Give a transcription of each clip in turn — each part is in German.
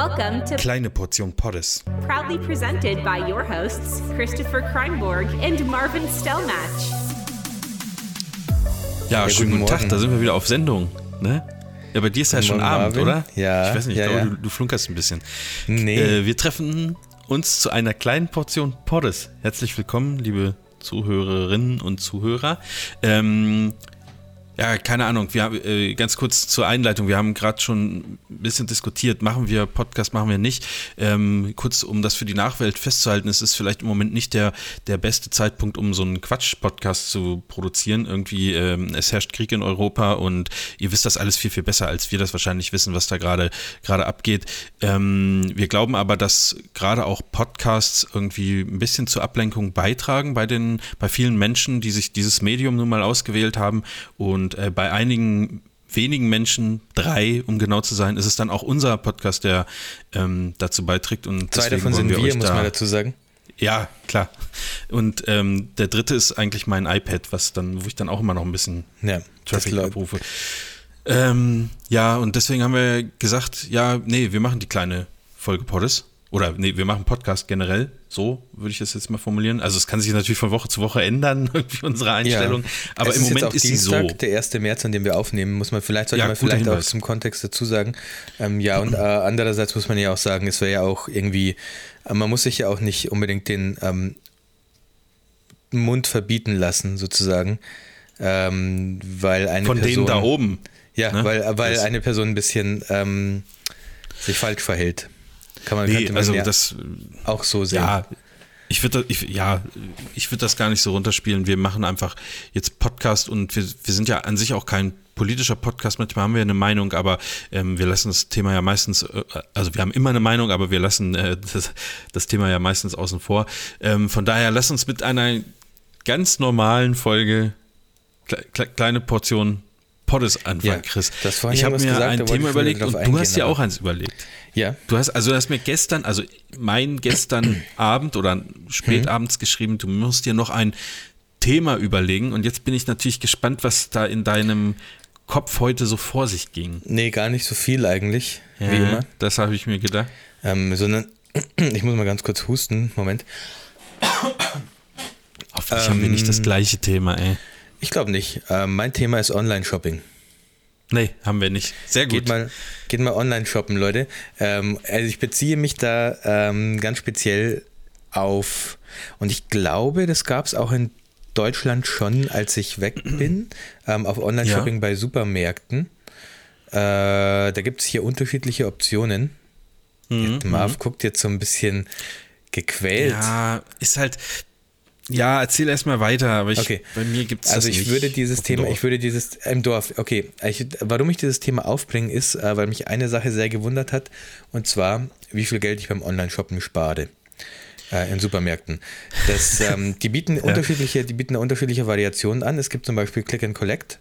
Welcome to Kleine Portion Poddes. proudly presented by your hosts, Christopher Kreinborg and Marvin Stellmatch. Ja, guten schönen guten Tag, Morgen. da sind wir wieder auf Sendung, ne? Ja, bei dir ist ja Guten schon Abend, Marvin. oder? Ja, Ich weiß nicht, ja, ich glaube, ja. Du, du flunkerst ein bisschen. Nee. Äh, wir treffen uns zu einer kleinen Portion Poddes. Herzlich willkommen, liebe Zuhörerinnen und Zuhörer. Ähm, ja, keine Ahnung. Wir äh, ganz kurz zur Einleitung. Wir haben gerade schon ein bisschen diskutiert. Machen wir Podcast, machen wir nicht. Ähm, kurz, um das für die Nachwelt festzuhalten, es ist vielleicht im Moment nicht der, der beste Zeitpunkt, um so einen Quatsch-Podcast zu produzieren. Irgendwie, ähm, es herrscht Krieg in Europa und ihr wisst das alles viel, viel besser, als wir das wahrscheinlich wissen, was da gerade gerade abgeht. Ähm, wir glauben aber, dass gerade auch Podcasts irgendwie ein bisschen zur Ablenkung beitragen bei den, bei vielen Menschen, die sich dieses Medium nun mal ausgewählt haben und äh, bei einigen wenigen Menschen, drei, um genau zu sein, ist es dann auch unser Podcast, der ähm, dazu beiträgt. Und Zwei davon sind wir, euch muss da, man dazu sagen. Ja, klar. Und ähm, der dritte ist eigentlich mein iPad, was dann, wo ich dann auch immer noch ein bisschen Ja, Traffic abrufe. Ähm, ja, und deswegen haben wir gesagt, ja, nee, wir machen die kleine Folge Poddes. Oder nee, wir machen Podcast generell. So würde ich das jetzt mal formulieren. Also es kann sich natürlich von Woche zu Woche ändern, irgendwie unsere Einstellung. Aber es im ist Moment auch ist sie Dienstag, so. der 1. März, an dem wir aufnehmen, muss man vielleicht, sollte Ja, man vielleicht auch Hinweis. zum Kontext dazu sagen. Ähm, ja, und äh, andererseits muss man ja auch sagen, es wäre ja auch irgendwie, äh, man muss sich ja auch nicht unbedingt den ähm, Mund verbieten lassen, sozusagen. Ähm, weil eine Von Person, denen da oben. Ja, ne? weil, weil Das- eine Person ein bisschen ähm, sich falsch verhält. Kann man, Nee, man also ja das, auch so sehen. ja, ich würde ich, ja, ich würde das gar nicht so runterspielen. Wir machen einfach jetzt Podcast und wir, wir sind ja an sich auch kein politischer Podcast. Manchmal haben wir eine Meinung, aber ähm, wir lassen das Thema ja meistens, äh, also wir haben immer eine Meinung, aber wir lassen äh, das, das Thema ja meistens außen vor. Ähm, von daher lass uns mit einer ganz normalen Folge kle kleine Portion Poddes anfangen, Ja, Chris. ich habe mir gesagt, ein Thema überlegt und du hast ja auch eins überlegt. Ja, Du hast, also du hast mir gestern, also mein gestern Abend oder spätabends Mhm. geschrieben, du musst dir noch ein Thema überlegen und jetzt bin ich natürlich gespannt, was da in deinem Kopf heute so vor sich ging. nee, gar nicht so viel eigentlich, wie Ja, immer. Das habe ich mir gedacht. Ähm, sondern, ich muss mal ganz kurz husten. Moment. Hoffentlich haben wir nicht Ähm, das gleiche Thema, ey. Ich glaube nicht. Ähm, mein Thema ist Online-Shopping. Nee, haben wir nicht. Sehr gut. Geht mal, geht mal online shoppen, Leute. Ähm, also ich beziehe mich da ähm, ganz speziell auf, und ich glaube, das gab es auch in Deutschland schon, als ich weg bin, ähm, auf Online-Shopping bei Supermärkten. Äh, da gibt es hier unterschiedliche Optionen. Mhm, Marv guckt jetzt so ein bisschen gequält. Ja, ist halt. Ja, erzähl erst mal weiter, aber ich, Okay. bei mir gibt es Also ich nicht würde dieses Thema, Dorf. ich würde dieses im Dorf, okay, ich, warum ich dieses Thema aufbringe, ist, äh, weil mich eine Sache sehr gewundert hat, und zwar, wie viel Geld ich beim Online-Shoppen spare. Äh, in Supermärkten. Das, ähm, die bieten unterschiedliche, die bieten unterschiedliche Variationen an. Es gibt zum Beispiel Click and Collect.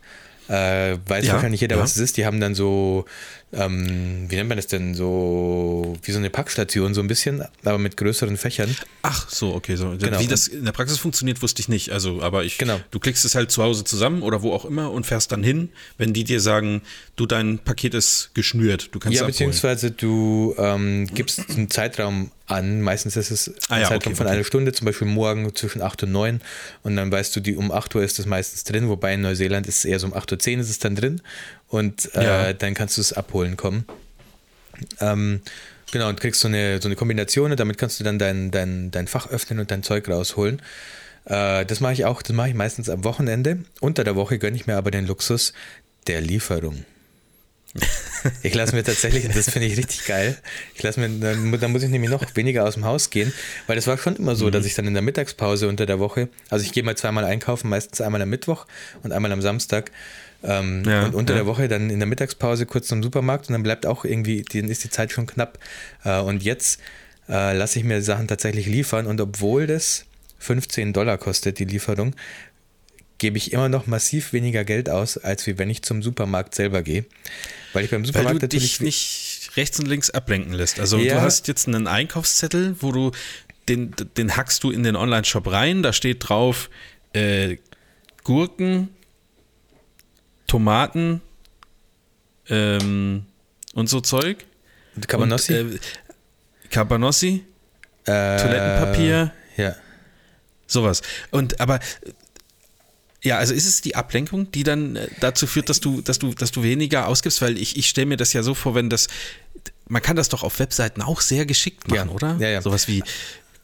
Äh, weiß Ja, wahrscheinlich jeder, ja. was es ist. Die haben dann so, ähm, wie nennt man das denn, so wie so eine Packstation, so ein bisschen, aber mit größeren Fächern. Ach so, okay. So. Genau. Wie das in der Praxis funktioniert, wusste ich nicht. Also, aber ich, Genau. du klickst es halt zu Hause zusammen oder wo auch immer und fährst dann hin, wenn die dir sagen, du, dein Paket ist geschnürt, du kannst Ja, beziehungsweise du ähm, gibst einen Zeitraum an. Meistens ist es ein Ah ja, Zeitraum okay, von okay. einer Stunde, zum Beispiel morgen zwischen 8 und 9. Und dann weißt du, die um 8 Uhr ist es meistens drin, wobei in Neuseeland ist es eher so um 8.10 Uhr ist es dann drin. Und äh, Ja. dann kannst du es abholen kommen. Ähm, genau, und kriegst so eine, so eine Kombination und damit kannst du dann dein, dein, dein Fach öffnen und dein Zeug rausholen. Äh, das mache ich auch, das mache ich meistens am Wochenende. Unter der Woche gönne ich mir aber den Luxus der Lieferung. Ich lasse mir tatsächlich, das finde ich richtig geil, ich lasse mir, dann, dann muss ich nämlich noch weniger aus dem Haus gehen, weil das war schon immer so, dass ich dann in der Mittagspause unter der Woche, also ich gehe mal zweimal einkaufen, meistens einmal am Mittwoch und einmal am Samstag. Ähm, Ja, und unter ja. der Woche dann in der Mittagspause kurz zum Supermarkt und dann bleibt auch irgendwie, dann ist die Zeit schon knapp. Äh, und jetzt äh, lasse ich mir Sachen tatsächlich liefern und obwohl das 15 Dollar kostet, die Lieferung, gebe ich immer noch massiv weniger Geld aus, als wie wenn ich zum Supermarkt selber gehe. Weil ich beim Weil Supermarkt du natürlich. dich nicht rechts und links ablenken lässt. Also Ja. du hast jetzt einen Einkaufszettel, wo du den, den hackst du in den Online-Shop rein, da steht drauf äh, Gurken, Tomaten ähm, und so Zeug. Cabanossi? Und, äh, Cabanossi, Äh, Toilettenpapier, Ja. sowas. Und aber ja, also ist es die Ablenkung, die dann äh, dazu führt, dass du, dass du, dass du weniger ausgibst, weil ich, ich stelle mir das ja so vor, wenn das, man kann das doch auf Webseiten auch sehr geschickt machen, Ja. oder? Ja, ja. Sowas wie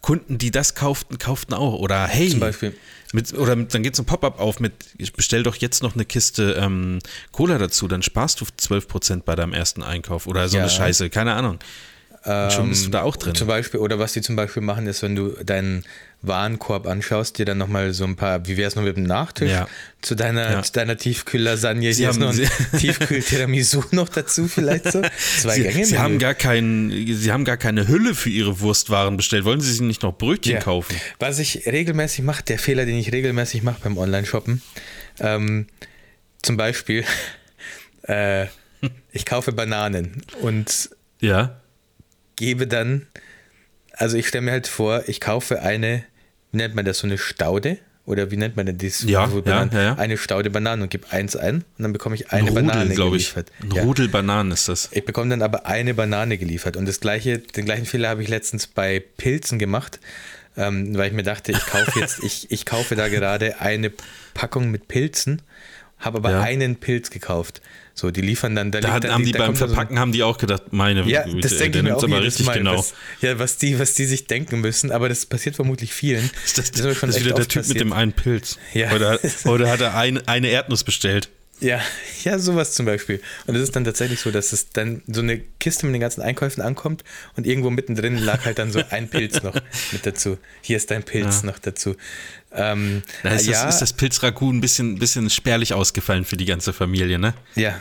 Kunden, die das kauften, kauften auch. Oder hey, Zum Beispiel. Mit, oder mit, dann geht so ein Pop-up auf mit, bestell doch jetzt noch eine Kiste ähm, Cola dazu, dann sparst du 12% bei deinem ersten Einkauf oder so Ja. eine Scheiße, keine Ahnung. Und schon bist du da auch drin. Zum Beispiel, oder was die zum Beispiel machen, ist, wenn du deinen Warenkorb anschaust, dir dann nochmal so ein paar, wie wäre es noch mit dem Nachtisch Ja. zu deiner, Ja. zu deiner Tiefkühl-Lasagne. Sie Hier ist noch ein Sie- Tiefkühl-Tiramisu noch dazu vielleicht so. Zwei Sie, Gänge. Sie haben gar keinen, Sie haben gar keine Hülle für Ihre Wurstwaren bestellt. Wollen Sie sich nicht noch Brötchen Ja. kaufen? Was ich regelmäßig mache, der Fehler, den ich regelmäßig mache beim Online-Shoppen, ähm, zum Beispiel, äh, ich kaufe Bananen und Ja. Gebe dann, also ich stelle mir halt vor, ich kaufe eine, wie nennt man das, so eine Staude? Oder wie nennt man denn das? Ja, ja, ja, ja. Eine Staude Bananen und gebe eins ein und dann bekomme ich eine Ein Rudel, Banane glaube ich. geliefert. Ein Ja. Rudel Bananen ist das. Ich bekomme dann aber eine Banane geliefert. Und das gleiche, den gleichen Fehler habe ich letztens bei Pilzen gemacht, ähm, weil ich mir dachte, ich kaufe jetzt, ich, ich kaufe da gerade eine Packung mit Pilzen, habe aber Ja. einen Pilz gekauft. So, die liefern dann, da, Da hat, dann- haben die da beim da so Verpacken haben die auch gedacht, meine ja, Güte, das denke ich mir auch aber richtig Mal, genau. Was, ja, was die, was die sich denken müssen, aber das passiert vermutlich vielen. ist das, ist das ist wieder der Typ mit passiert. dem einen Pilz. Ja. Oder, oder hat er ein, eine Erdnuss bestellt? Ja, ja, sowas zum Beispiel. Und es ist dann tatsächlich so, dass es dann so eine Kiste mit den ganzen Einkäufen ankommt und irgendwo mittendrin lag halt dann so ein Pilz noch mit dazu. Hier ist dein Pilz Ja. noch dazu. Ähm, Da ist, ja, das, ist das Pilzragout ein bisschen, bisschen spärlich ausgefallen für die ganze Familie, ne? ja.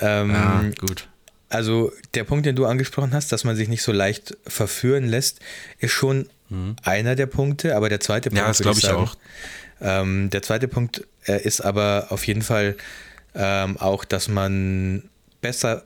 Ähm, Ja, gut. Also der Punkt, den du angesprochen hast, dass man sich nicht so leicht verführen lässt, ist schon einer der Punkte, aber der zweite Punkt, Mhm. Ja, das glaube ich sagen, auch. Ähm, der zweite Punkt äh, ist aber auf jeden Fall ähm, auch, dass man besser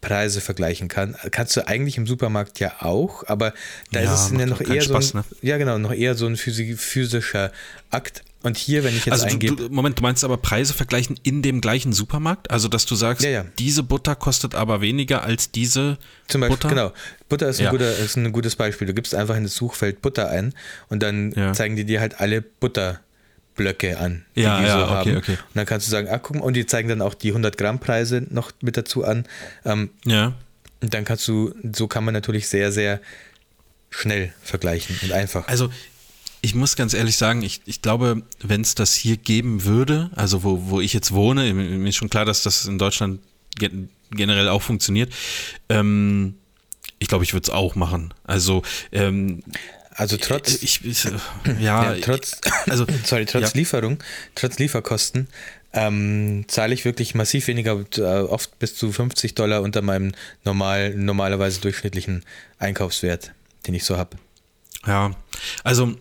Preise vergleichen kann. Kannst du eigentlich im Supermarkt ja auch, aber da Ja, ist es ja noch eher Spaß, so ein, ne? ja genau, noch eher so ein physi- physischer Akt. Und hier, wenn ich jetzt Also eingebe, du, Moment, du meinst aber Preise vergleichen in dem gleichen Supermarkt? Also dass du sagst, Ja, ja. diese Butter kostet aber weniger als diese Zum Beispiel, Butter? genau. Butter ist ein, Ja. guter, ist ein gutes Beispiel. Du gibst einfach in das Suchfeld Butter ein und dann Ja. zeigen die dir halt alle Butterblöcke an, die Ja, die ja, so okay, haben. okay. Und dann kannst du sagen, ah, guck mal, und die zeigen dann auch die 100 Gramm Preise noch mit dazu an. Ähm, Ja. und dann kannst du, so kann man natürlich sehr, sehr schnell vergleichen und einfach. Also ich muss ganz ehrlich sagen, ich, ich glaube, wenn es das hier geben würde, also wo, wo ich jetzt wohne, mir ist schon klar, dass das in Deutschland gen generell auch funktioniert, ähm, ich glaube, ich würde es auch machen. Also ähm, Also trotz, ich, ich, ja, ja, trotz, also sorry, trotz ja. Lieferung, trotz Lieferkosten, ähm, zahle ich wirklich massiv weniger, äh, oft bis zu 50 Dollar unter meinem normal, normalerweise durchschnittlichen Einkaufswert, den ich so habe. Ja, also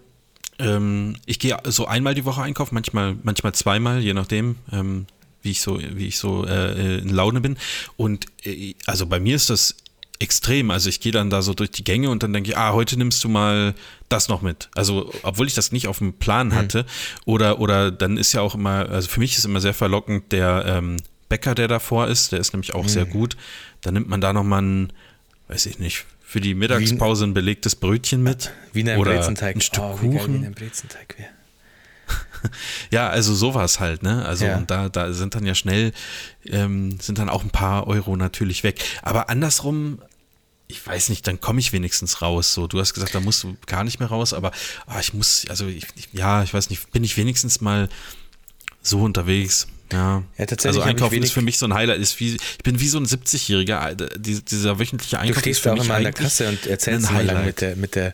ähm, ich gehe so einmal die Woche einkaufen, manchmal, manchmal zweimal, je nachdem, ähm, wie ich so, wie ich so äh, in Laune bin. Und äh, also bei mir ist das extrem. Also ich gehe dann da so durch die Gänge und dann denke ich, ah, heute nimmst du mal das noch mit. Also obwohl ich das nicht auf dem Plan hatte. Oder, oder dann ist ja auch immer, also für mich ist immer sehr verlockend der ähm, Bäcker, der davor ist, der ist nämlich auch sehr gut. Dann nimmt man da nochmal ein, weiß ich nicht, für die Mittagspause ein belegtes Brötchen mit. Im oder Brezenteig. ein Stück oh, wie geil Kuchen. Im Brezenteig wäre. Ja, also sowas halt, ne? Also Ja. und da, da sind dann ja schnell, ähm, sind dann auch ein paar Euro natürlich weg. Aber andersrum, ich weiß nicht, dann komme ich wenigstens raus. So, du hast gesagt, da musst du gar nicht mehr raus, aber ah, ich muss, also ich, ich, ja, ich weiß nicht, bin ich wenigstens mal so unterwegs. Ja, Ja, tatsächlich also Einkaufen wenig- ist für mich so ein Highlight. Ist wie, ich bin wie so ein 70-Jähriger. Dieser wöchentliche Du Einkauf ist stehst für da auch immer an der Kasse und erzählst ein immer lang Highlight. mit der, mit der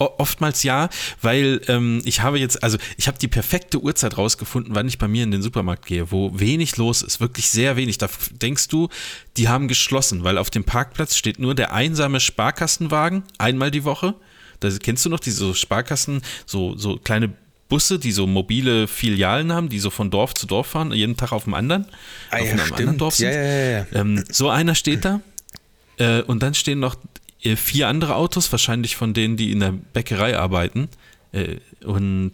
Oftmals ja, weil ähm, ich habe jetzt, also ich habe die perfekte Uhrzeit rausgefunden, wann ich bei mir in den Supermarkt gehe, wo wenig los ist, wirklich sehr wenig. Da denkst du, die haben geschlossen, weil auf dem Parkplatz steht nur der einsame Sparkassenwagen einmal die Woche. Da kennst du noch diese Sparkassen, so, so kleine Busse, die so mobile Filialen haben, die so von Dorf zu Dorf fahren, jeden Tag auf dem anderen, Ah auf ja, einem stimmt. anderen Dorf sind. Ja, ja. Ähm, so einer steht da äh, und dann stehen noch äh, vier andere Autos, wahrscheinlich von denen, die in der Bäckerei arbeiten. Äh, und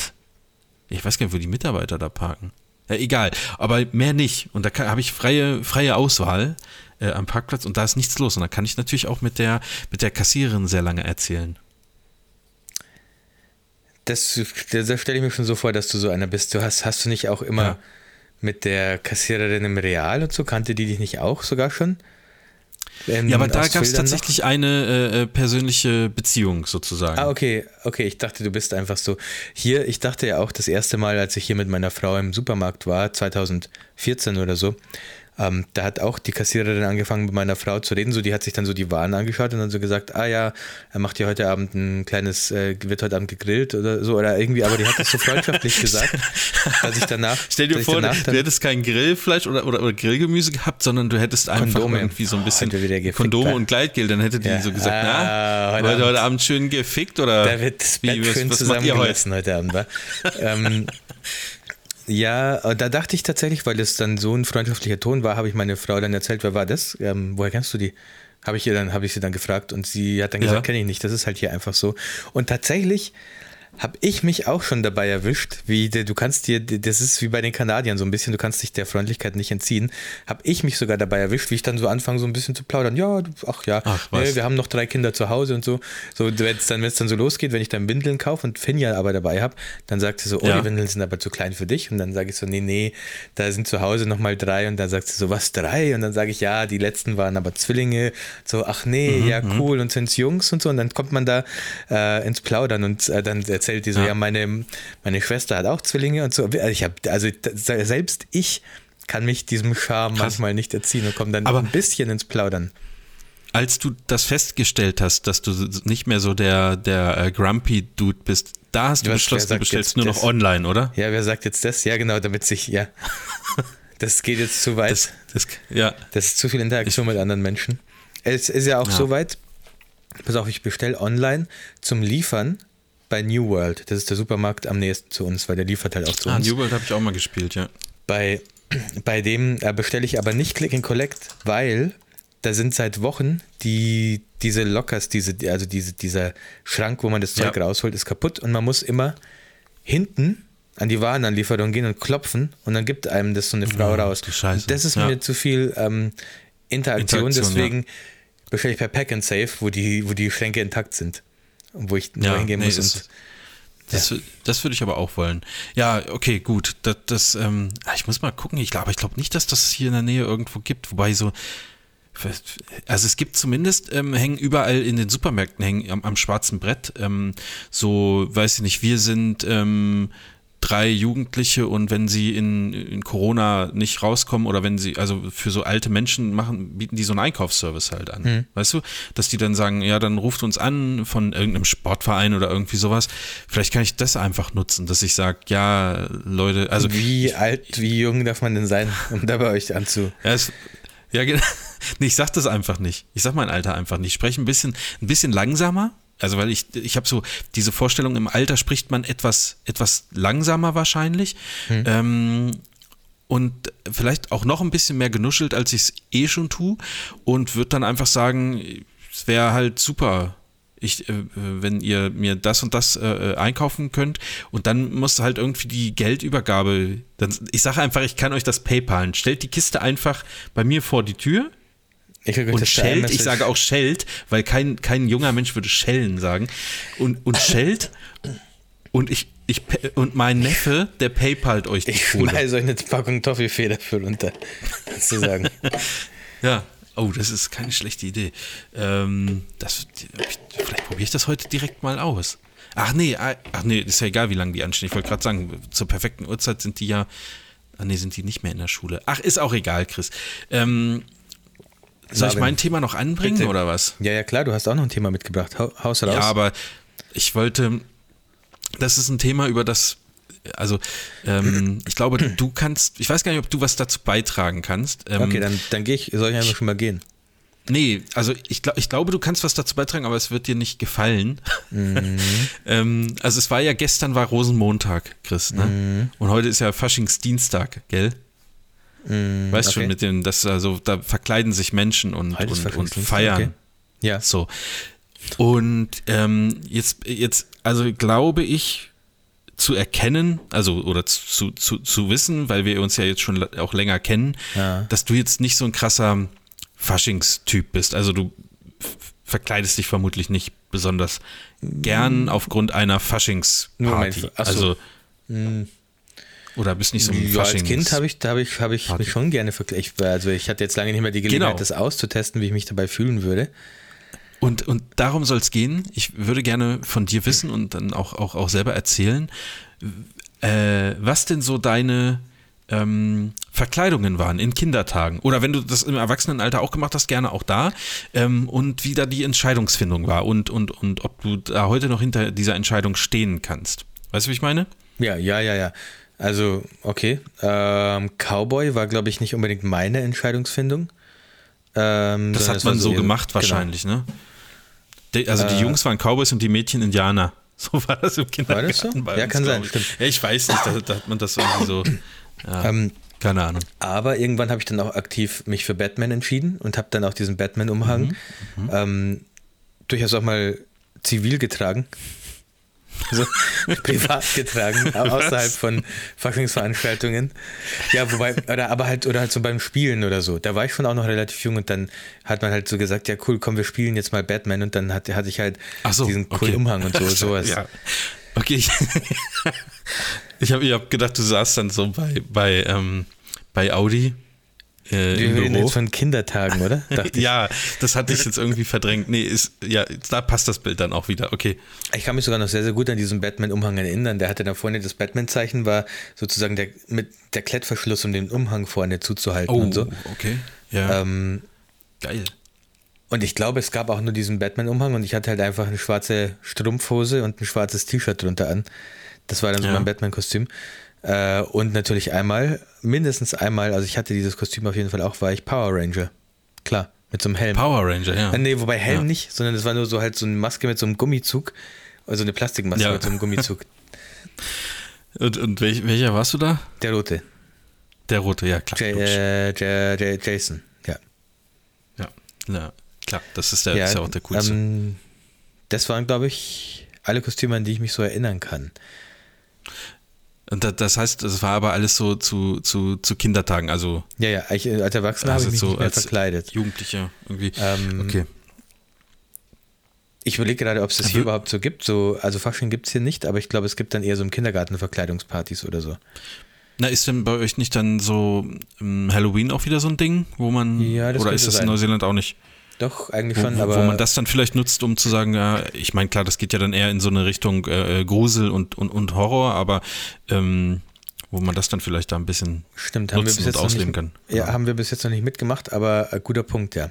ich weiß gar nicht, wo die Mitarbeiter da parken. Ja, egal, aber mehr nicht. Und da habe ich freie, freie Auswahl. äh, am Parkplatz und da ist nichts los. Und da kann ich natürlich auch mit der, mit der Kassiererin sehr lange erzählen. Das, das stelle ich mir schon so vor, dass du so einer bist. Du hast, hast du nicht auch immer Ja. mit der Kassiererin im Real und so, kannte die dich nicht auch sogar schon? Ähm, Ja, aber da gab es Bildern noch? tatsächlich eine äh, äh, persönliche Beziehung sozusagen. Ah, okay, okay, ich dachte, du bist einfach so. Hier, ich dachte ja auch das erste Mal, als ich hier mit meiner Frau im Supermarkt war, 2014 oder so, ähm, da hat auch die Kassiererin angefangen mit meiner Frau zu reden. So, die hat sich dann so die Waren angeschaut und dann so gesagt, ah ja, er macht hier heute Abend ein kleines, äh, wird heute Abend gegrillt oder so oder irgendwie, aber die hat das so freundschaftlich gesagt, dass ich danach. Stell dir vor, danach du hättest kein Grillfleisch oder, oder, oder Grillgemüse gehabt, sondern du hättest einfach Kondome. irgendwie so ein bisschen gefickt, Kondome da. und Gleitgel. Dann hätte die Ja. so gesagt, Ah, na, heute heute, heute Abend. Abend schön gefickt oder Da wird wie, schön was, was macht ihr heute? heute Abend, wa? ähm, ja, äh, da dachte ich tatsächlich, weil es dann so ein freundschaftlicher Ton war, habe ich meine Frau dann erzählt, wer war das? Ähm, woher kennst du die? Habe ich ihr dann, habe ich sie dann gefragt und sie hat dann Ja. gesagt, kenne ich nicht, das ist halt hier einfach so. Und tatsächlich habe ich mich auch schon dabei erwischt, wie du kannst dir, das ist wie bei den Kanadiern so ein bisschen, du kannst dich der Freundlichkeit nicht entziehen, habe ich mich sogar dabei erwischt, wie ich dann so anfange, so ein bisschen zu plaudern. Ja, ach ja, Ach, nee, wir haben noch drei Kinder zu Hause und so. So, wenn es dann, wenn's dann so losgeht, wenn ich dann Windeln kaufe und Finja aber dabei habe, dann sagt sie so, oh, Ja. die Windeln sind aber zu klein für dich. Und dann sage ich so, nee, nee, da sind zu Hause nochmal drei. Und dann sagt sie so, was, drei? Und dann sage ich, ja, die letzten waren aber Zwillinge. So, ach nee, Mhm, ja, cool. Und sind's Jungs und so. Und dann kommt man da äh, ins Plaudern und äh, dann erzählt die so, Ja. ja, meine, meine Schwester hat auch Zwillinge und so. Ich habe, also selbst ich kann mich diesem Charme Krass. manchmal nicht erziehen und komme dann Aber- ein bisschen ins Plaudern. Als du das festgestellt hast, dass du nicht mehr so der, der äh, Grumpy Dude bist, da hast du Was, beschlossen, du bestellst nur noch das? online, oder? Ja, wer sagt jetzt das? Ja, genau, damit sich, ja. Das geht jetzt zu weit. Das, das, ja, Das ist zu viel Interaktion mit anderen Menschen. Es ist ja auch Ja. so weit, pass auf, ich bestelle online zum Liefern bei New World. Das ist der Supermarkt am nächsten zu uns, weil der liefert halt auch zu ah, uns. New World habe ich auch mal gespielt, ja. Bei, bei dem äh, bestelle ich aber nicht Click and Collect, weil da sind seit Wochen die, diese Lockers, diese, also diese, dieser Schrank, wo man das Zeug Ja. rausholt, ist kaputt und man muss immer hinten an die Warenanlieferung gehen und klopfen und dann gibt einem das so eine Frau Oh, raus. das ist Ja. mir zu viel ähm, Interaktion, Interaktion, deswegen bestelle ich per Pack and Save, wo die, wo die Schränke intakt sind. Wo ich nur Ja, hingehen nee, muss. das- Das, das würde ich aber auch wollen. Ja, okay, gut. Das, das, ähm, ich muss mal gucken. Ich glaube, ich glaube nicht, dass das hier in der Nähe irgendwo gibt. Wobei so, also es gibt zumindest, ähm, hängen überall in den Supermärkten, hängen am, am schwarzen Brett, ähm, so, weiß ich nicht, wir sind ähm, drei Jugendliche und wenn sie in, in Corona nicht rauskommen oder wenn sie, also für so alte Menschen machen, bieten die so einen Einkaufsservice halt an. Weißt du? Dass die dann sagen, ja, dann ruft uns an von irgendeinem Sportverein oder irgendwie sowas. Vielleicht kann ich das einfach nutzen, dass ich sage, ja, Leute, also wie alt, wie jung darf man denn sein, um da bei euch anzu. ja, es, ja, genau. Nee, ich sag das einfach nicht. Ich sag mein Alter einfach nicht. Ich spreche ein bisschen, ein bisschen langsamer. Also, weil ich, ich habe so diese Vorstellung, im Alter spricht man etwas, etwas langsamer wahrscheinlich. Ähm, und vielleicht auch noch ein bisschen mehr genuschelt, als ich es eh schon tue. Und würde dann einfach sagen, es wäre halt super, ich, äh, wenn ihr mir das und das äh, einkaufen könnt. Und dann muss halt irgendwie die Geldübergabe, dann, ich sage einfach, ich kann euch das PayPalen. Stellt die Kiste einfach bei mir vor die Tür und iMessage. ich sage auch schellt, weil kein, kein junger Mensch würde schellen sagen. Und, und schellt und ich, ich und mein Neffe, der PayPalt euch die Ich Kohle. schmeiße euch eine Packung Toffifee dafür runter. Sozusagen. Ja. Oh, das ist keine schlechte Idee. Ähm, das, vielleicht probiere ich das heute direkt mal aus. Ach nee, ah, ach nee, ist ja egal, wie lange die anstehen. Ich wollte gerade sagen, zur perfekten Uhrzeit sind die ja. Ah nee, sind die nicht mehr in der Schule. Ach, ist auch egal, Chris. Ähm, soll ich mein Thema noch anbringen bitte. oder was? Ja, ja, klar, du hast auch noch ein Thema mitgebracht. Hau- Haus raus. Ja, aber ich wollte, das ist ein Thema, über das, also ähm, ich glaube, du kannst, ich weiß gar nicht, ob du was dazu beitragen kannst. Ähm, okay, dann, dann gehe ich, soll ich einfach schon mal gehen. Nee, also ich, glaub, ich glaube, du kannst was dazu beitragen, aber es wird dir nicht gefallen. ähm, also es war ja gestern war Rosenmontag, Chris, ne? Und heute ist ja Faschingsdienstag, gell? Weißt schon, okay. mit dem, das also, da verkleiden sich Menschen und, und, und feiern. okay. Ja. So. Und ähm, jetzt, jetzt, also glaube ich zu erkennen, also oder zu, zu, zu wissen, weil wir uns ja jetzt schon auch länger kennen, Ja. dass du jetzt nicht so ein krasser Faschingstyp bist. Also du verkleidest dich vermutlich nicht besonders gern aufgrund einer Faschingsparty. Also hm. Oder bist nicht so ein ja, Als Kind habe ich, da habe ich, habe ich mich schon gerne vergleicht. Also ich hatte jetzt lange nicht mehr die Gelegenheit, genau. das auszutesten, wie ich mich dabei fühlen würde. Und, und darum soll es gehen. Ich würde gerne von dir wissen und dann auch, auch, auch selber erzählen, äh, was denn so deine ähm, Verkleidungen waren in Kindertagen. Oder wenn du das im Erwachsenenalter auch gemacht hast, gerne auch da. Ähm, und wie da die Entscheidungsfindung war und, und, und ob du da heute noch hinter dieser Entscheidung stehen kannst. Weißt du, wie ich meine? Ja, ja, ja, ja. Also, okay. Ähm, Cowboy war, glaube ich, nicht unbedingt meine Entscheidungsfindung. Ähm, das hat man so, gemacht genau. wahrscheinlich, ne? Die, also die äh, Jungs waren Cowboys und die Mädchen Indianer. So war das im Kindergarten. War das so? ja, kann sein, stimmt. Ja, ich weiß nicht, da, da, hat man das irgendwie so. Ja, ähm, keine Ahnung. Aber irgendwann habe ich dann auch aktiv mich für Batman entschieden und habe dann auch diesen Batman-Umhang mhm, mhm. ähm, durchaus auch mal zivil getragen so privat getragen, außerhalb von Faschingsveranstaltungen. Ja, wobei, oder aber halt, oder halt so beim Spielen oder so. Da war ich schon auch noch relativ jung und dann hat man halt so gesagt, ja cool, komm, wir spielen jetzt mal Batman und dann hatte, hatte ich halt so, diesen coolen okay. Umhang und so, sowas. Ja. Okay, ich, ich habe ich hab gedacht, du saßt dann so bei, bei, ähm, bei Audi äh, Wir reden jetzt von Kindertagen, oder? ja, das hatte ich jetzt irgendwie verdrängt. Nee, ist, ja, da passt das Bild dann auch wieder, okay. Ich kann mich sogar noch sehr, sehr gut an diesen Batman-Umhang erinnern. Der hatte da vorne das Batman-Zeichen, war sozusagen der, mit der Klettverschluss, um den Umhang vorne zuzuhalten oh, und so. okay. Ja. Ähm, Geil. Und ich glaube, es gab auch nur diesen Batman-Umhang und ich hatte halt einfach eine schwarze Strumpfhose und ein schwarzes T-Shirt drunter an. Das war dann so ja. mein Batman-Kostüm. Äh, und natürlich einmal, mindestens einmal, also ich hatte dieses Kostüm auf jeden Fall auch, war ich Power Ranger. Klar, mit so einem Helm. Power Ranger, ja. Äh, nee, wobei Helm ja. nicht, sondern es war nur so halt so eine Maske mit so einem Gummizug. Also eine Plastikmaske ja. mit so einem Gummizug. und, und welch, welcher warst du da? Der rote. Der rote, ja, klar. J äh, J J Jason, ja. Ja, ja, klar, das ist, der, ja, ist ja auch der coolste. Ähm, das waren, glaube ich, alle Kostüme, an die ich mich so erinnern kann. Und das heißt, das war aber alles so zu, zu, zu Kindertagen, also. Ja, ja, ich, als Erwachsener also habe ich mich so nicht mehr verkleidet. Jugendlicher irgendwie. Ähm, okay. Ich überlege gerade, ob es das hier überhaupt so gibt. So, also Fasching gibt es hier nicht, aber ich glaube, es gibt dann eher so im Kindergarten Verkleidungspartys oder so. Na, ist denn bei euch nicht dann so um, ähm, Halloween auch wieder so ein Ding, wo man. Ja, das Oder ist das sein. in Neuseeland auch nicht? Doch, eigentlich schon, wo, aber. Wo man das dann vielleicht nutzt, um zu sagen, ja, ich meine, klar, das geht ja dann eher in so eine Richtung äh, äh, Grusel und, und, und Horror, aber ähm, wo man das dann vielleicht da ein bisschen Stimmt, haben nutzen wir bis und ausleben nicht, kann. Ja, ja, haben wir bis jetzt noch nicht mitgemacht, aber äh, guter Punkt, ja.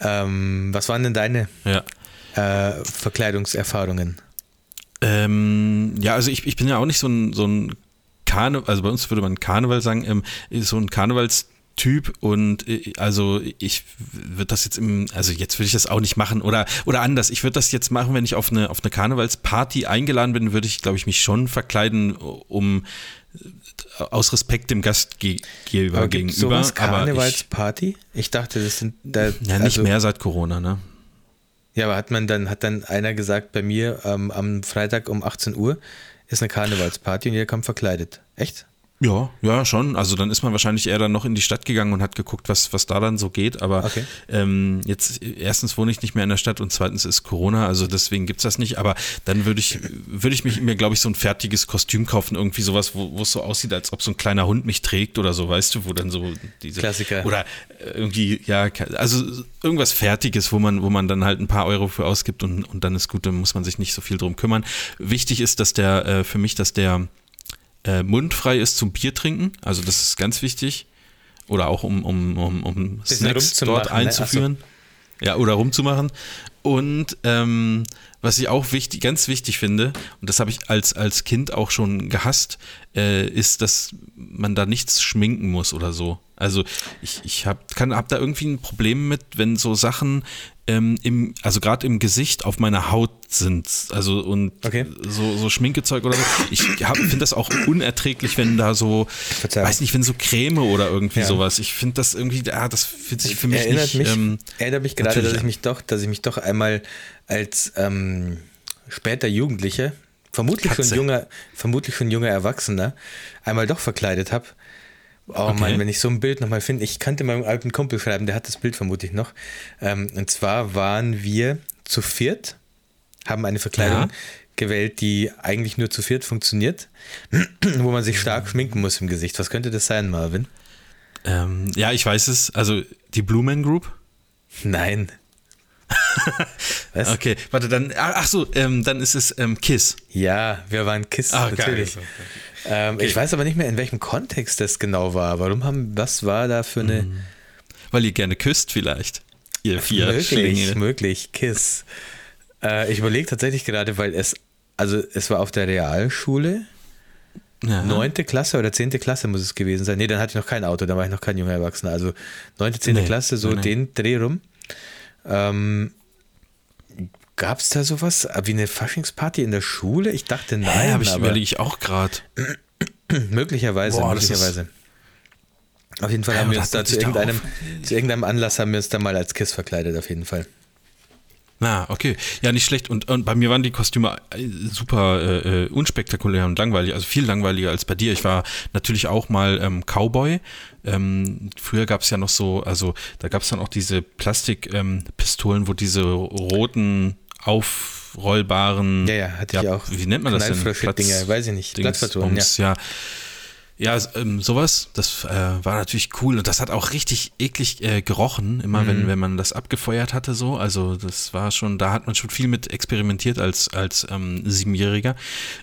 Ähm, was waren denn deine ja. äh, Verkleidungserfahrungen? Ähm, ja, also ich, ich bin ja auch nicht so ein, so ein Karneval, also bei uns würde man Karneval sagen, ähm, so ein Karnevals- Typ und äh, also ich würde das jetzt im, also jetzt würde ich das auch nicht machen oder, oder anders. Ich würde das jetzt machen, wenn ich auf eine, auf eine Karnevalsparty eingeladen bin, würde ich, glaube ich, mich schon verkleiden, um äh, aus Respekt dem Gastgeber aber gegenüber. Sowas Karnevalsparty? Ich, ich, dachte, das sind da. Ja, nicht also, mehr seit Corona, ne? Ja, aber hat man dann, hat dann einer gesagt, bei mir ähm, am Freitag um 18 Uhr ist eine Karnevalsparty und jeder kommt verkleidet. Echt? Ja, ja, schon. Also dann ist man wahrscheinlich eher dann noch in die Stadt gegangen und hat geguckt, was, was da dann so geht. Aber okay. ähm, jetzt erstens wohne ich nicht mehr in der Stadt und zweitens ist Corona, also deswegen gibt's das nicht. Aber dann würde ich, würde ich mich mir, glaube ich, so ein fertiges Kostüm kaufen, irgendwie sowas, wo, wo es so aussieht, als ob so ein kleiner Hund mich trägt oder so, weißt du, wo dann so diese Klassiker. Oder irgendwie, ja, also irgendwas Fertiges, wo man, wo man dann halt ein paar Euro für ausgibt und, und dann ist gut, dann muss man sich nicht so viel drum kümmern. Wichtig ist, dass der, äh, für mich, dass der äh, mundfrei ist zum Bier trinken. Also das ist ganz wichtig. Oder auch um, um, um, um Snacks dort ne? einzuführen. Ne? Ja, oder rumzumachen. Und ähm, was ich auch wichtig, ganz wichtig finde, und das habe ich als, als Kind auch schon gehasst, äh, ist, dass man da nichts schminken muss oder so. Also ich, ich habe hab da irgendwie ein Problem mit, wenn so Sachen ähm, im, also gerade im Gesicht auf meiner Haut sind. Also und okay. so, so Schminkezeug oder so. Ich finde das auch unerträglich, wenn da so, Verzeihung. weiß nicht, wenn so Creme oder irgendwie ja. sowas. Ich finde das irgendwie, ja, das fühlt sich für mich erinnert nicht. Mich, ähm, erinnert mich gerade, dass ich mich doch, dass ich mich doch einmal als ähm, später Jugendliche, vermutlich Katze. schon junger, vermutlich schon junger Erwachsener, einmal doch verkleidet habe Oh okay. Mann, wenn ich so ein Bild nochmal finde, ich kannte meinen alten Kumpel schreiben, der hat das Bild vermutlich noch. Ähm, und zwar waren wir zu viert, haben eine Verkleidung ja. gewählt, die eigentlich nur zu viert funktioniert, wo man sich stark schminken muss im Gesicht. Was könnte das sein, Marvin? Ähm, ja, ich weiß es. Also die Blue Man Group? Nein. Was? Okay, warte, dann, ach so, ähm, dann ist es ähm, Kiss. Ja, wir waren Kiss, ah, natürlich. Geil. Ähm, okay. Ich weiß aber nicht mehr, in welchem Kontext das genau war. Warum haben, was war da für eine. Hm. Weil ihr gerne küsst, vielleicht. Ihr vier Möglich, Schlinge. möglich, Kiss. Äh, ich überlege tatsächlich gerade, weil es, also es war auf der Realschule. Neunte Klasse oder zehnte Klasse muss es gewesen sein. Nee, dann hatte ich noch kein Auto, da war ich noch kein junger Erwachsener. Also neunte, zehnte nee, Klasse, so nein, den Dreh rum. Ähm, Gab es da sowas wie eine Faschingsparty in der Schule? Ich dachte nein. Ja, habe ich überlege ich auch gerade. möglicherweise, Boah, möglicherweise. Auf jeden Fall ja, haben wir uns da zu irgendeinem, zu irgendeinem Anlass haben wir uns da mal als Kiss verkleidet, auf jeden Fall. Na, okay. Ja, nicht schlecht. Und, und bei mir waren die Kostüme äh, super äh, äh, unspektakulär und langweilig, also viel langweiliger als bei dir. Ich war natürlich auch mal ähm, Cowboy. Ähm, früher gab es ja noch so, also da gab es dann auch diese Plastikpistolen, ähm, wo diese roten aufrollbaren. Ja, ja, hatte ja, ich auch. Wie nennt man das denn? Platz, Dinger, weiß ich nicht. Platzverton, ja. ja. Ja, ähm, sowas, das äh, war natürlich cool und das hat auch richtig eklig äh, gerochen, immer mhm. wenn, wenn man das abgefeuert hatte so. Also das war schon, da hat man schon viel mit experimentiert als, als ähm, Siebenjähriger.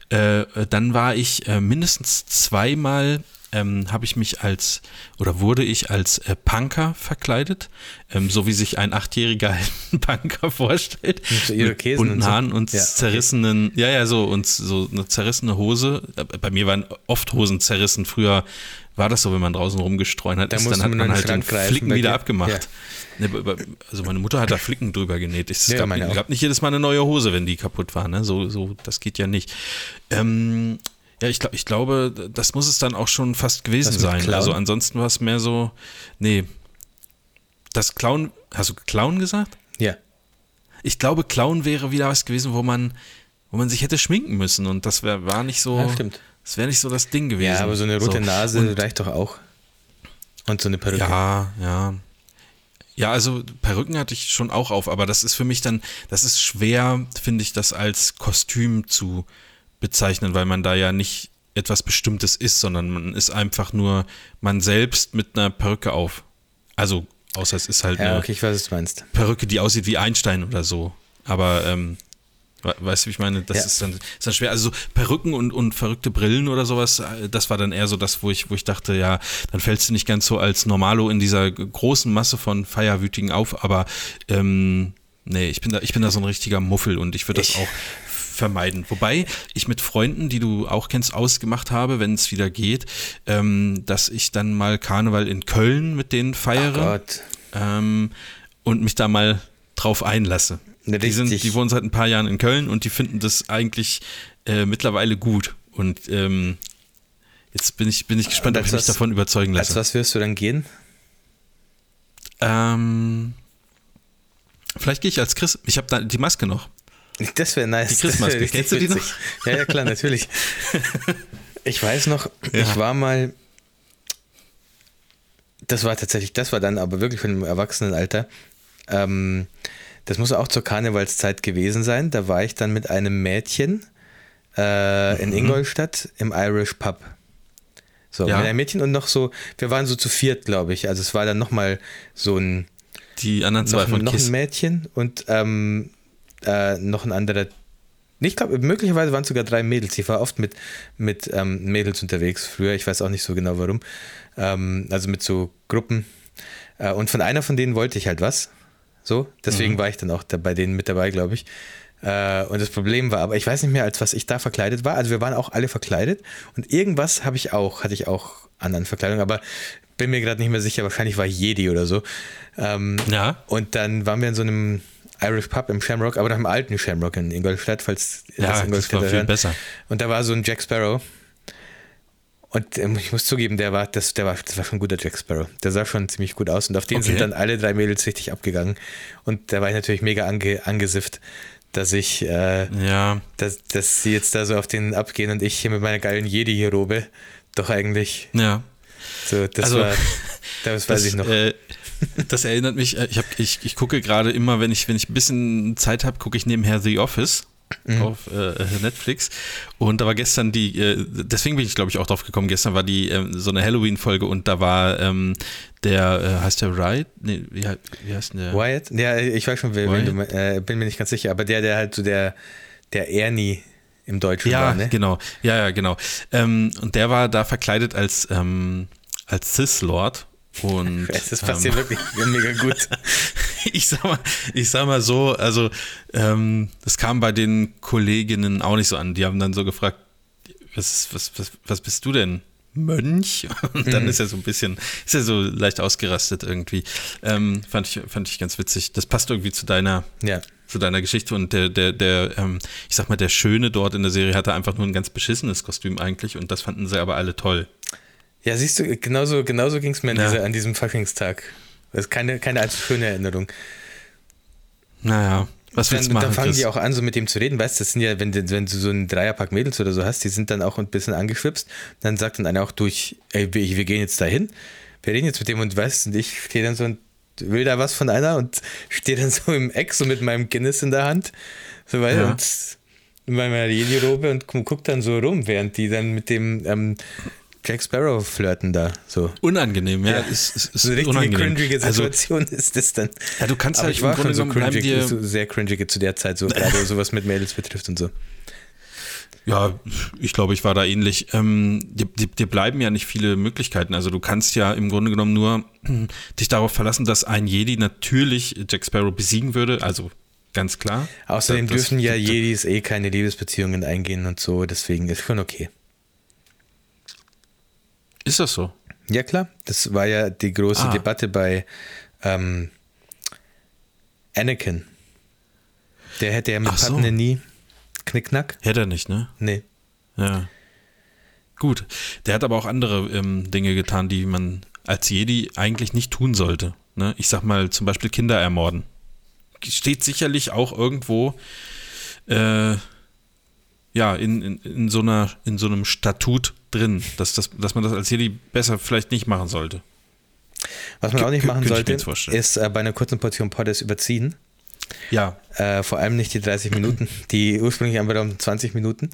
Äh, dann war ich äh, mindestens zweimal ähm, habe ich mich als oder wurde ich als äh, Punker verkleidet, ähm, so wie sich ein achtjähriger Punker vorstellt. Mit bunten Haaren und ja, zerrissenen, ja, ja, so und so eine zerrissene Hose. Bei mir waren oft Hosen zerrissen. Früher war das so, wenn man draußen rumgestreut hat, da ist, dann hat man halt den Flicken wieder abgemacht. Ja. Also meine Mutter hat da Flicken drüber genäht. Es ja, gab, gab, nicht jedes Mal eine neue Hose, wenn die kaputt war. Ne? So, so, das geht ja nicht. Ähm, ja, ich, glaub, ich glaube, das muss es dann auch schon fast gewesen sein. Clown? Also ansonsten war es mehr so, nee. Das Clown, hast du Clown gesagt? Ja. Ich glaube, Clown wäre wieder was gewesen, wo man, wo man sich hätte schminken müssen und das wär, war nicht so. Ja, stimmt. Das wäre nicht so das Ding gewesen. Ja, aber so eine rote so. Nase und, reicht doch auch. Und so eine Perücke. Ja, ja. Ja, also Perücken hatte ich schon auch auf, aber das ist für mich dann, das ist schwer, finde ich, das als Kostüm zu, bezeichnen, weil man da ja nicht etwas Bestimmtes ist, sondern man ist einfach nur man selbst mit einer Perücke auf. Also, außer es ist halt ja, eine okay, ich weiß, was du meinst. Perücke, die aussieht wie Einstein oder so. Aber, ähm, weißt du, wie ich meine? Das ja. ist, dann, ist dann schwer. Also, so Perücken und, und verrückte Brillen oder sowas, äh, das war dann eher so das, wo ich, wo ich dachte, ja, dann fällst du nicht ganz so als Normalo in dieser großen Masse von Feierwütigen auf, aber, ähm, Nee, ich bin da, ich bin da so ein richtiger Muffel und ich würde das auch vermeiden. Wobei ich mit Freunden, die du auch kennst, ausgemacht habe, wenn es wieder geht, ähm, dass ich dann mal Karneval in Köln mit denen feiere ähm, und mich da mal drauf einlasse. Die, sind, die wohnen seit ein paar Jahren in Köln und die finden das eigentlich äh, mittlerweile gut. Und ähm, jetzt bin ich, bin ich gespannt, ob ich mich davon überzeugen lasse. Als was wirst du dann gehen? Ähm, vielleicht gehe ich als Chris. Ich habe da die Maske noch. Das wäre nice. Die Christmaske, kennst du die noch? Ja, ja, klar, natürlich. Ich weiß noch, ja. ich war mal, das war tatsächlich, das war dann aber wirklich von einem Erwachsenenalter. Ähm, das muss auch zur Karnevalszeit gewesen sein. Da war ich dann mit einem Mädchen äh, in mhm. Ingolstadt im Irish Pub. So, ja. mit einem Mädchen und noch so, wir waren so zu viert, glaube ich. Also es war dann nochmal so ein. Die anderen zwei noch, von noch Kiss. ein Mädchen und ähm, äh, noch ein anderer. Ich glaube, möglicherweise waren es sogar drei Mädels. Ich war oft mit, mit ähm, Mädels unterwegs früher. Ich weiß auch nicht so genau warum. Ähm, also mit so Gruppen. Äh, und von einer von denen wollte ich halt was. So, deswegen mhm. war ich dann auch da, bei denen mit dabei, glaube ich. Äh, und das Problem war, aber ich weiß nicht mehr, als was ich da verkleidet war. Also wir waren auch alle verkleidet und irgendwas habe ich auch, hatte ich auch anderen Verkleidungen, aber bin mir gerade nicht mehr sicher. Wahrscheinlich war Jedi oder so. Ähm, ja. Und dann waren wir in so einem Irish Pub im Shamrock, aber nach dem alten Shamrock in Ingolstadt, falls ja, das Ingolstadt das war viel besser. Und da war so ein Jack Sparrow. Und ähm, ich muss zugeben, der war, das, der war, das war schon ein guter Jack Sparrow. Der sah schon ziemlich gut aus. Und auf den okay. sind dann alle drei Mädels richtig abgegangen. Und da war ich natürlich mega ange, angesifft, dass ich, äh, ja. dass, dass sie jetzt da so auf den abgehen und ich hier mit meiner geilen Jedi-Robe doch eigentlich ja. So, das Also, war, das weiß Das, ich noch. äh, das erinnert mich, äh, ich, hab, ich, ich gucke gerade immer, wenn ich, wenn ich ein bisschen Zeit habe, gucke ich nebenher The Office Mhm. auf äh, Netflix. Und da war gestern die, äh, deswegen bin ich glaube ich auch drauf gekommen, gestern war die ähm, so eine Halloween-Folge und da war ähm, der, äh, heißt der Wright? Nee, wie, wie heißt der? Wyatt? Ja, ich weiß schon, wen, du äh, bin mir nicht ganz sicher, aber der, der halt so der, der Ernie im Deutschen Ja, war, ne? genau. Ja, ja, genau. Ähm, und der war da verkleidet als, ähm, als Cis-Lord. Und Das passt ähm, wirklich mega gut. ich sag mal, ich sag mal so, also ähm, das kam bei den Kolleginnen auch nicht so an. Die haben dann so gefragt, was, was, was, was bist du denn? Mönch? Und dann ist er so ein bisschen, ist er so leicht ausgerastet irgendwie. Ähm, fand, ich, fand ich ganz witzig. Das passt irgendwie zu deiner, Ja. zu deiner Geschichte und der, der, der, ähm, ich sag mal, der Schöne dort in der Serie hatte einfach nur ein ganz beschissenes Kostüm eigentlich und das fanden sie aber alle toll. Ja, siehst du, genauso, genauso ging es mir an, Ja. dieser, an diesem Fuckingstag. Das ist keine, keine allzu schöne Erinnerung. Naja, was willst Dann, du machen? dann fangen Chris? die auch an, so mit dem zu reden. Weißt du, das sind ja, wenn, du- wenn du so einen Dreierpack Mädels oder so hast, die sind dann auch ein bisschen angeschwipst. Dann sagt dann einer auch durch, ey, wir, gehen jetzt dahin. Wir reden jetzt mit dem und weißt und ich stehe dann so und will da was von einer und stehe dann so im Eck, so mit meinem Guinness in der Hand. So weiter Ja. und in meiner Jedi-Robe und gu- guck dann so rum, während die dann mit dem ähm, Jack Sparrow flirten da. So. Unangenehm, ja. Ist, ist, ist So eine richtige unangenehm. cringige Also, Situation ist das dann. ja, du kannst Aber halt ich war schon so cringig, so sehr cringig zu der Zeit, so gerade sowas mit Mädels betrifft und so. Ja, ich glaube, ich war da ähnlich. Ähm, dir, dir, bleiben ja nicht viele Möglichkeiten. Also du kannst ja im Grunde genommen nur dich darauf verlassen, dass ein Jedi natürlich Jack Sparrow besiegen würde. Also ganz klar. Außerdem Das- dürfen ja das- Jedis eh keine Liebesbeziehungen eingehen und so, deswegen ist schon okay. Ist das so? Ja, klar, das war ja die große Ah. Debatte bei ähm, Anakin. Der hätte ja mit Ach so. Nie Knickknack. Hätte er nicht, ne? Nee. Ja. Gut. Der hat aber auch andere ähm, Dinge getan, die man als Jedi eigentlich nicht tun sollte. Ne? Ich sag mal zum Beispiel Kinder ermorden. Steht sicherlich auch irgendwo äh, ja, in, in, in, so einer, in so einem Statut drin, dass, das, dass man das als Jedi besser vielleicht nicht machen sollte. Was man auch nicht machen sollte, ist äh, bei einer kurzen Portion Poddes überziehen. Ja, Äh, vor allem nicht die 30 Minuten, die ursprünglich einfach um 20 Minuten.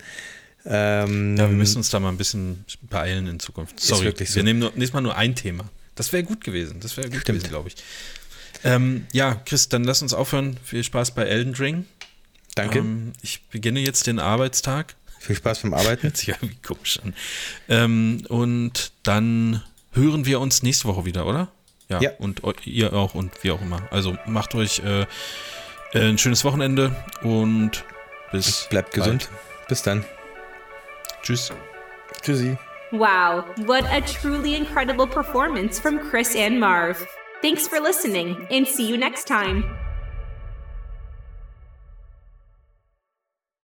Ähm, ja, wir müssen uns da mal ein bisschen beeilen in Zukunft. Sorry, wirklich so. wir nehmen nur, nächstes Mal nur ein Thema. Das wäre gut gewesen. Das wäre gut Stimmt. gewesen, glaube ich. Ähm, ja, Chris, dann lass uns aufhören. Viel Spaß bei Elden Ring. Danke. Ähm, ich beginne jetzt den Arbeitstag. Viel Spaß beim Arbeiten. Hört sich irgendwie komisch an. Ähm, und dann hören wir uns nächste Woche wieder, oder? Ja. Ja. Und ihr auch und wie auch immer. Also macht euch äh, äh, ein schönes Wochenende und bis Bleibt bald. gesund. Bis dann. Tschüss. Tschüssi. Wow, what a truly incredible performance from Chris and Marv. Thanks for listening, and see you next time.